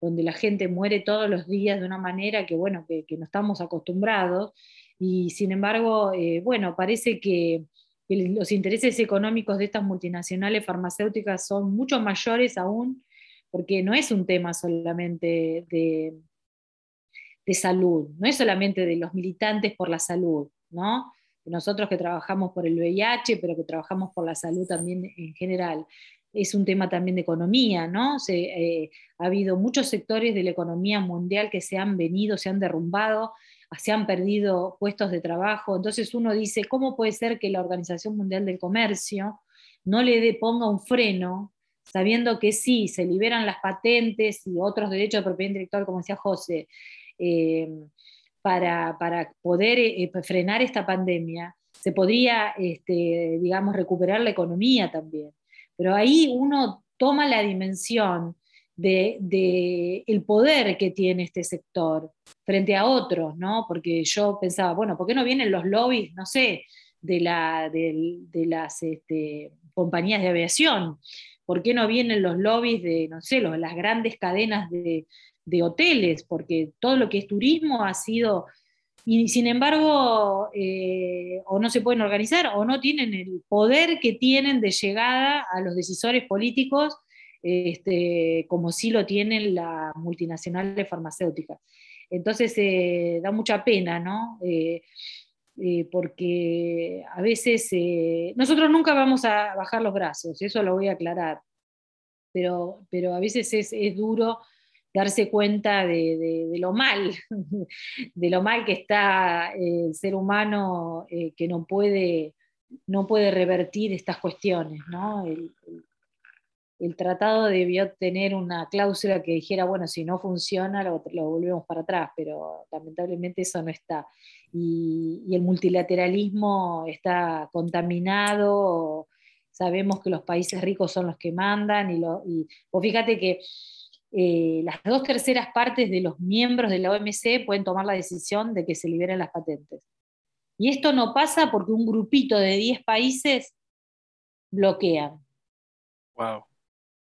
donde la gente muere todos los días de una manera que, bueno, que, no estamos acostumbrados. Y sin embargo, eh, bueno, parece que los intereses económicos de estas multinacionales farmacéuticas son mucho mayores aún porque no es un tema solamente de, de salud, no es solamente de los militantes por la salud, ¿no? Nosotros que trabajamos por el VIH, pero que trabajamos por la salud también en general. Es un tema también de economía, ¿no? Eh, ha habido muchos sectores de la economía mundial que se han venido, se han derrumbado, se han perdido puestos de trabajo. Entonces uno dice, ¿cómo puede ser que la Organización Mundial del Comercio no le ponga un freno sabiendo que sí, se liberan las patentes y otros derechos de propiedad intelectual, como decía José, eh, para, poder eh, frenar esta pandemia, se podría, este, digamos, recuperar la economía también. Pero ahí uno toma la dimensión de, el poder que tiene este sector frente a otros, ¿no? Porque yo pensaba, bueno, ¿por qué no vienen los lobbies, no sé, de, la, de, las este, compañías de aviación? ¿Por qué no vienen los lobbies de, no sé, las grandes cadenas de, hoteles? Porque todo lo que es turismo ha sido y sin embargo, eh, o no se pueden organizar o no tienen el poder que tienen de llegada a los decisores políticos, este, como sí lo tienen las multinacionales farmacéuticas. Entonces, eh, da mucha pena, ¿no? Eh, porque a veces nosotros nunca vamos a bajar los brazos, eso lo voy a aclarar, pero, pero a veces es, duro darse cuenta de, lo mal, de lo mal que está el ser humano que no puede, no puede revertir estas cuestiones. ¿no? el tratado debió tener una cláusula que dijera, bueno, si no funciona, lo, volvemos para atrás, pero lamentablemente eso no está. Y, el multilateralismo está contaminado, sabemos que los países ricos son los que mandan, y, lo, fíjate que eh, las dos terceras partes de los miembros de la OMC pueden tomar la decisión de que se liberen las patentes. Y esto no pasa porque un grupito de 10 países bloquean. Wow.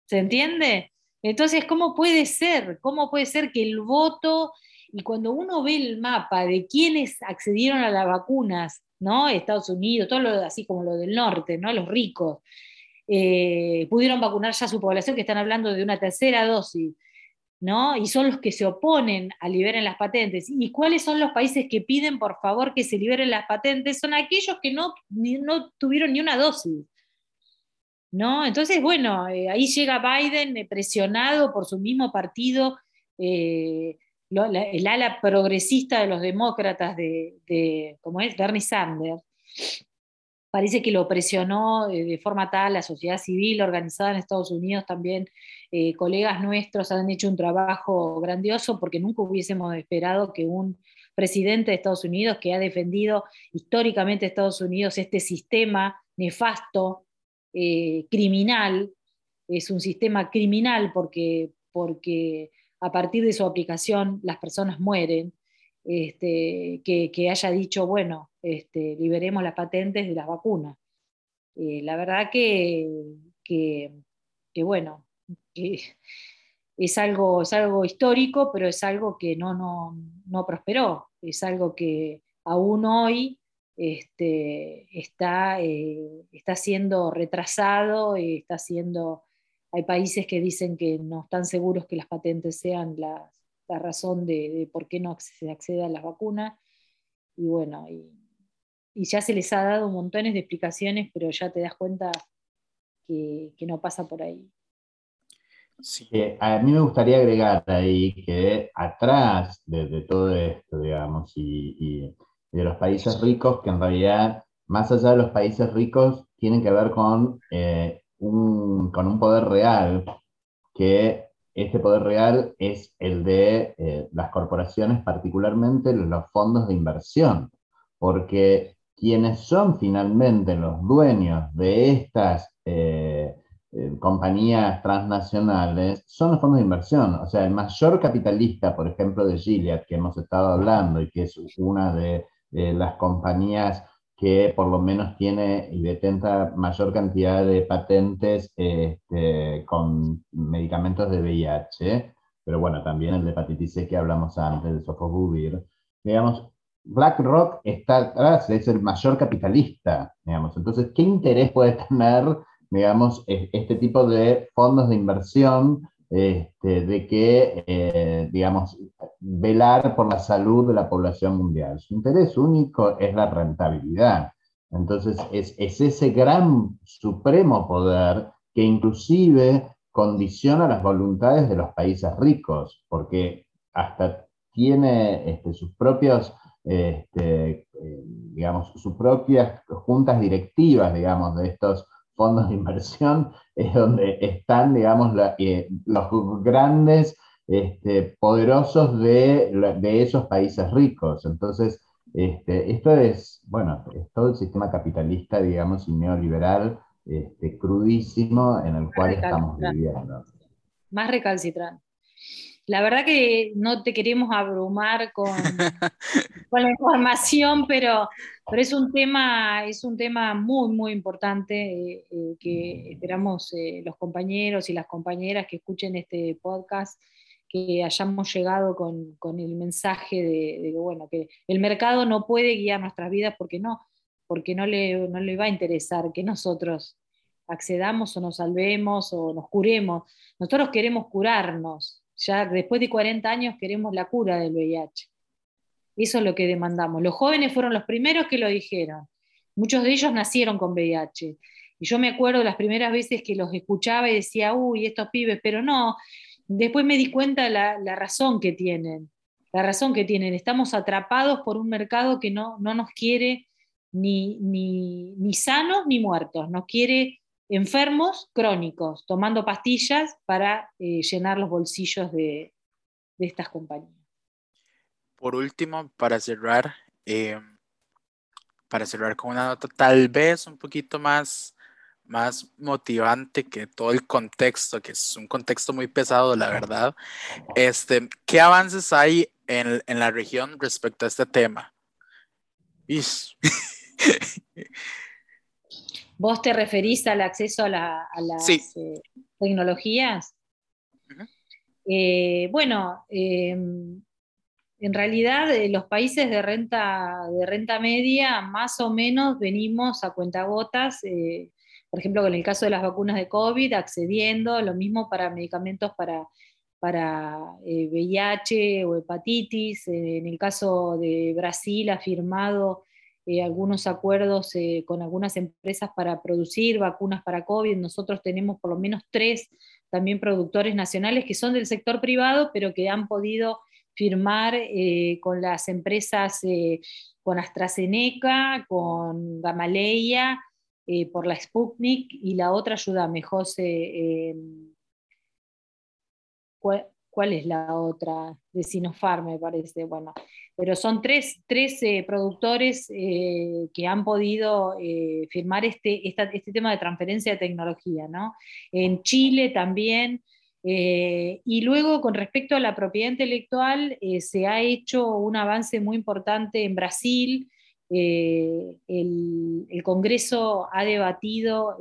¿Se entiende? Entonces, ¿cómo puede ser? ¿Cómo puede ser que el voto, y cuando uno ve el mapa de quienes accedieron a las vacunas, ¿no? Estados Unidos, todo lo, así como lo del norte, ¿no? Los ricos, eh, pudieron vacunar ya su población, que están hablando de una tercera dosis, ¿no? Y son los que se oponen a liberen las patentes. ¿Y cuáles son los países que piden, por favor, que se liberen las patentes? Son aquellos que no, no tuvieron ni una dosis. ¿no? Entonces, bueno, eh, ahí llega Biden eh, presionado por su mismo partido, el ala progresista de los demócratas de, como es, Bernie Sanders. Parece que lo presionó de forma tal la sociedad civil organizada en Estados Unidos también. colegas nuestros han hecho un trabajo grandioso porque nunca hubiésemos esperado que un presidente de Estados Unidos que ha defendido históricamente Estados Unidos este sistema nefasto eh, criminal, es un sistema criminal porque, porque a partir de su aplicación las personas mueren, este, que, haya dicho, bueno, este, liberemos las patentes de las vacunas. Eh, la verdad que, que, bueno, es, algo, es algo histórico, pero es algo que no, no, no prosperó, es algo que aún hoy este, está, eh, está siendo retrasado, está siendo, hay países que dicen que no están seguros que las patentes sean la, razón de, por qué no se accede a las vacunas. Y bueno, y, ya se les ha dado montones de explicaciones, pero ya te das cuenta que, no pasa por ahí. a mí me gustaría agregar ahí que atrás de, todo esto, digamos, y, de los países ricos, que en realidad, más allá de los países ricos, tienen que ver con, eh, un, con un poder real, que este poder real es el de eh, las corporaciones, particularmente los fondos de inversión, porque quienes son finalmente los dueños de estas eh, eh, compañías transnacionales son los fondos de inversión. O sea, el mayor capitalista, por ejemplo, de Gilead, que hemos estado hablando y que es una de las compañías que por lo menos tiene y detenta mayor cantidad de patentes este, con medicamentos de VIH, pero bueno, también el de hepatitis C que hablamos antes, de sofosbuvir. Digamos, BlackRock está atrás, es el mayor capitalista, digamos. Entonces, ¿qué interés puede tener digamos, este tipo de fondos de inversión, este, de que, eh, digamos, velar por la salud de la población mundial. Su interés único es la rentabilidad. Entonces, es, ese gran supremo poder que inclusive condiciona las voluntades de los países ricos, porque hasta tiene este, sus propios, este, eh, digamos, sus propias juntas directivas, digamos, de estos fondos de inversión es donde están, digamos, eh, los grandes este, poderosos de, esos países ricos. Entonces, este, esto es, bueno, es todo el sistema capitalista, digamos, y neoliberal, este, crudísimo en el cual estamos viviendo. Más recalcitrante. La verdad que no te queremos abrumar con, con la información, pero, pero es, un tema, es un tema muy, muy importante eh, eh, que esperamos eh, los compañeros y las compañeras que escuchen este podcast que hayamos llegado con, con el mensaje de, que, bueno, que el mercado no puede guiar nuestras vidas porque no, porque no le, no le va a interesar que nosotros accedamos o nos salvemos o nos curemos. Nosotros queremos curarnos, ya después de 40 años queremos la cura del VIH. Eso es lo que demandamos. Los jóvenes fueron los primeros que lo dijeron. Muchos de ellos nacieron con VIH. Y yo me acuerdo las primeras veces que los escuchaba y decía, uy, estos pibes, pero no. Después me di cuenta la, la razón que tienen. La razón que tienen. Estamos atrapados por un mercado que no, no nos quiere ni, ni, ni sanos ni muertos. Nos quiere enfermos crónicos, tomando pastillas para eh, llenar los bolsillos de, estas compañías. Por último, para cerrar, eh, para cerrar con una nota tal vez un poquito más, más motivante que todo el contexto, que es un contexto muy pesado, la verdad. Este, ¿Qué avances hay en, en la región respecto a este tema? ¿Vos te referís al acceso a, las eh, tecnologías? Eh, bueno, em, en realidad los países de renta, de renta media más o menos venimos a cuentagotas, eh, por ejemplo, en el caso de las vacunas de COVID, accediendo, lo mismo para medicamentos para, para VIH o hepatitis, en el caso de Brasil ha firmado eh, algunos acuerdos eh, con algunas empresas para producir vacunas para COVID. Nosotros tenemos por lo menos tres también productores nacionales que son del sector privado, pero que han podido firmar eh, con las empresas, con AstraZeneca, con Gamaleya, por la Sputnik y la otra, ayúdame, José, ¿cuál es la otra? De Sinopharm, me parece. Bueno, pero son tres, eh, productores eh, que han podido eh, firmar este, este tema de transferencia de tecnología, ¿no? En Chile también. y luego, con respecto a la propiedad intelectual, se ha hecho un avance muy importante en Brasil. El, Congreso ha debatido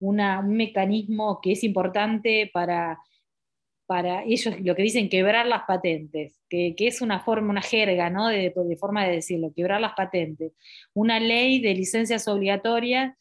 un mecanismo que es importante para para ellos lo que dicen quebrar las patentes, que, es una forma, una jerga, ¿no? De, forma de decirlo, quebrar las patentes. Una ley de licencias obligatorias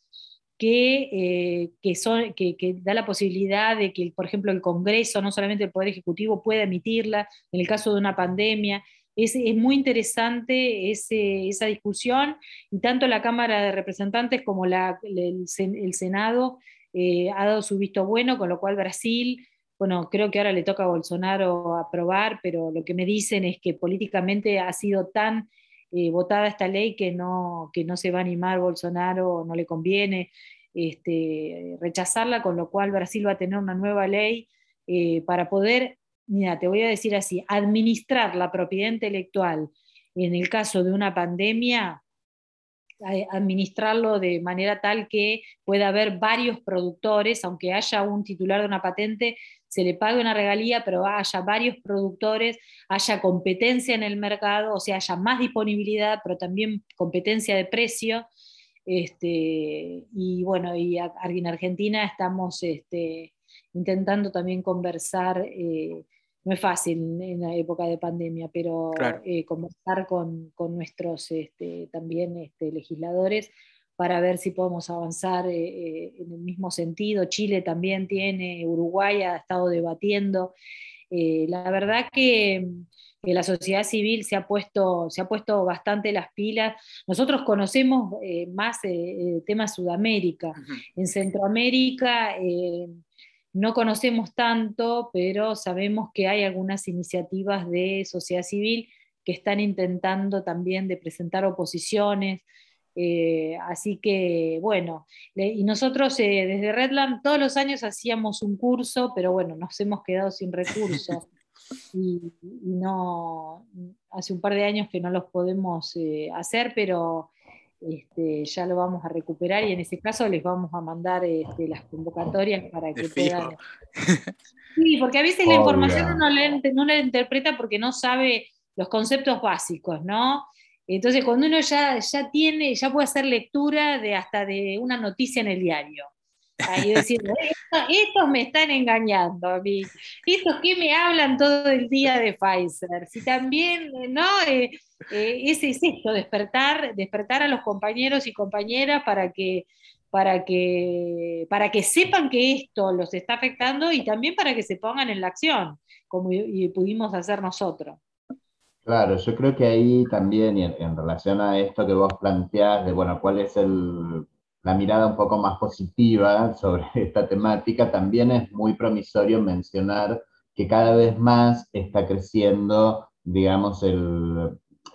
que, eh, son, que, da la posibilidad de que, por ejemplo, el Congreso, no solamente el Poder Ejecutivo, pueda emitirla en el caso de una pandemia. Es, muy interesante esa discusión y tanto la Cámara de Representantes como el, Senado eh, ha dado su visto bueno, con lo cual Brasil bueno, creo que ahora le toca a Bolsonaro aprobar, pero lo que me dicen es que políticamente ha sido tan eh, votada esta ley que no, que no se va a animar Bolsonaro, no le conviene este, rechazarla, con lo cual Brasil va a tener una nueva ley eh, para poder, mira, te voy a decir así, administrar la propiedad intelectual en el caso de una pandemia, administrarlo de manera tal que pueda haber varios productores, aunque haya un titular de una patente, se le pague una regalía, pero haya varios productores, haya competencia en el mercado, o sea, haya más disponibilidad, pero también competencia de precio. Este, y bueno, y en Argentina estamos este, intentando también conversar. Eh, no es fácil en la época de pandemia, pero eh, conversar con, nuestros este, también este, legisladores para ver si podemos avanzar eh, eh, en el mismo sentido. Chile también tiene, Uruguay ha estado debatiendo. la verdad que, la sociedad civil se ha, puesto, se ha puesto bastante las pilas. Nosotros conocemos más el tema Sudamérica. En Centroamérica no conocemos tanto, pero sabemos que hay algunas iniciativas de sociedad civil que están intentando también de presentar oposiciones. Eh, así que, bueno, y nosotros eh, desde Redland todos los años hacíamos un curso, pero bueno, nos hemos quedado sin recursos. Y, no, hace un par de años que no los podemos eh, hacer, pero este, ya lo vamos a recuperar y en ese caso les vamos a mandar este, las convocatorias para que puedan. Sí, porque a veces la información uno no la interpreta porque no sabe los conceptos básicos, ¿no? Entonces, cuando uno ya, ya tiene, ya puede hacer lectura de hasta de una noticia en el diario. Ahí diciendo, estos me están engañando a mí. Estos que me hablan todo el día de Pfizer. Si también, ¿no? Eh, eh, ese es esto, despertar, despertar a los compañeros y compañeras para que, para, que, para que sepan que esto los está afectando y también para que se pongan en la acción, como pudimos hacer nosotros. Claro, yo creo que ahí también, en, en relación a esto que vos planteás, de bueno, cuál es el la mirada un poco más positiva sobre esta temática, también es muy promisorio mencionar que cada vez más está creciendo, digamos,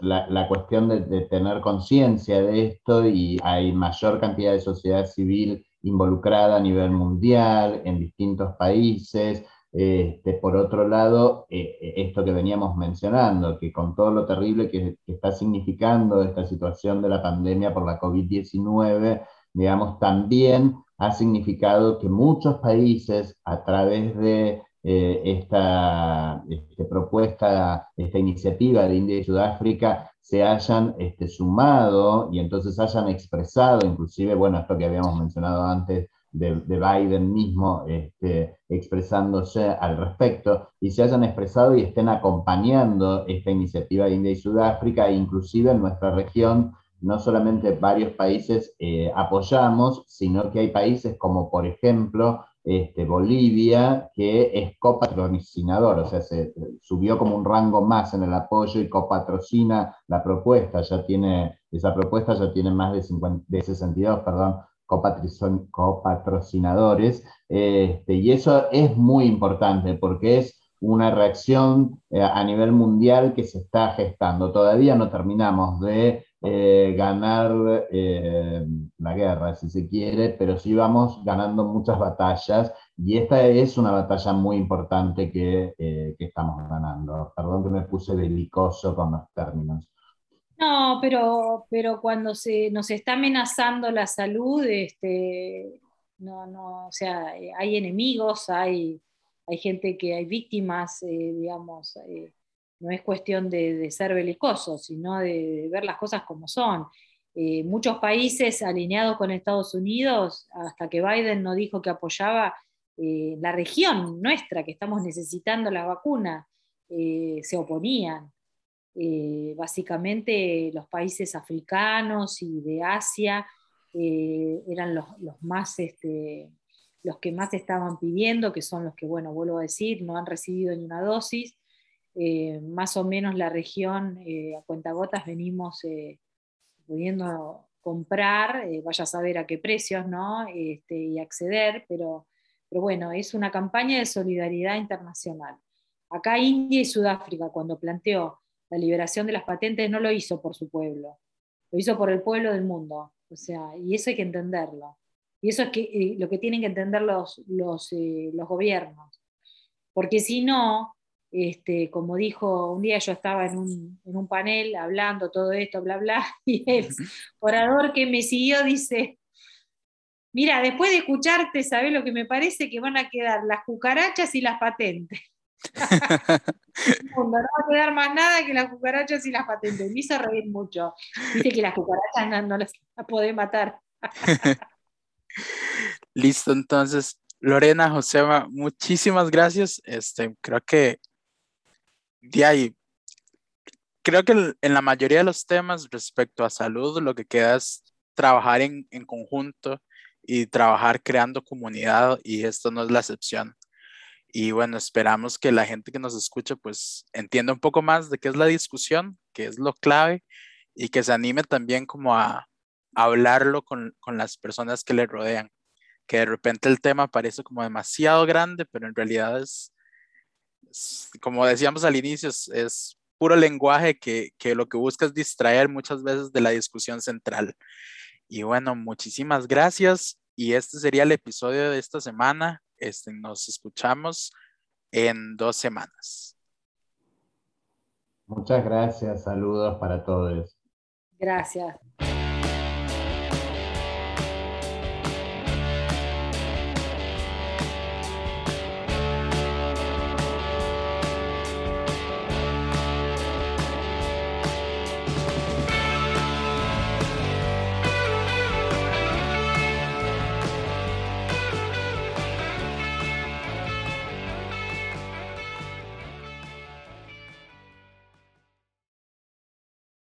la, cuestión de, tener conciencia de esto y hay mayor cantidad de sociedad civil involucrada a nivel mundial, en distintos países. Este, por otro lado, eh, esto que veníamos mencionando, que con todo lo terrible que está significando esta situación de la pandemia por la COVID-19, digamos, también ha significado que muchos países, a través de eh, esta, este, propuesta, esta iniciativa de India y Sudáfrica, se hayan este, sumado y entonces hayan expresado, inclusive, bueno, esto que habíamos mencionado antes de, Biden mismo este, expresándose al respecto, y se hayan expresado y estén acompañando esta iniciativa de India y Sudáfrica, inclusive en nuestra región no solamente varios países eh, apoyamos, sino que hay países como por ejemplo este, Bolivia, que es copatrocinador, o sea, se subió como un rango más en el apoyo y copatrocina la propuesta, ya tiene, esa propuesta ya tiene más de, 50, de 62, perdón, copatrocinadores, este, y eso es muy importante porque es una reacción eh, a nivel mundial que se está gestando. Todavía no terminamos de eh, ganar eh, la guerra, si se quiere, pero sí vamos ganando muchas batallas y esta es una batalla muy importante que, eh, que estamos ganando. Perdón que me puse delicoso con los términos. No, pero, pero cuando se, nos está amenazando la salud, este, no, no, o sea, hay enemigos, hay, hay gente que hay víctimas, digamos no es cuestión de, ser belicoso, sino de, ver las cosas como son. Eh, muchos países alineados con Estados Unidos, hasta que Biden no dijo que apoyaba eh, la región nuestra, que estamos necesitando la vacuna, eh, se oponían. básicamente los países africanos y de Asia eran los, más... Este, los que más estaban pidiendo, que son los que, bueno, vuelvo a decir, no han recibido ni una dosis, eh, más o menos la región eh, a cuentagotas venimos eh, pudiendo comprar, vaya a saber a qué precios, ¿no? Este, y acceder, pero, Pero bueno, es una campaña de solidaridad internacional. Acá India y Sudáfrica, cuando planteó la liberación de las patentes, no lo hizo por su pueblo, lo hizo por el pueblo del mundo. O sea, y eso hay que entenderlo. Y eso es que, eh, lo que tienen que entender los, los, eh, los gobiernos. Porque si no, este, como dijo, un día yo estaba en un, en un, panel hablando todo esto, bla, bla, y el orador que me siguió dice, mira, después de escucharte, ¿sabes lo que me parece? Que van a quedar las cucarachas y las patentes. no, va a quedar más nada que las cucarachas y las patentes. Me hizo reír mucho. Dice que las cucarachas no, las, las matar. Listo, entonces, Lorena, Josema, muchísimas gracias. Este, creo que de ahí, creo que en la mayoría de los temas respecto a salud, lo que queda es trabajar en, en conjunto y trabajar creando comunidad y esto no es la excepción. Y bueno, esperamos que la gente que nos escuche pues entienda un poco más de qué es la discusión, qué es lo clave y que se anime también como a, hablarlo con, con, las personas que le rodean. Que de repente el tema parece como demasiado grande, pero en realidad es, como decíamos al inicio, es, puro lenguaje que, que lo que busca es distraer muchas veces de la discusión central. Y bueno, muchísimas gracias. Y este sería el episodio de esta semana. Este, nos escuchamos en dos semanas. Muchas gracias. Saludos para todos. Gracias.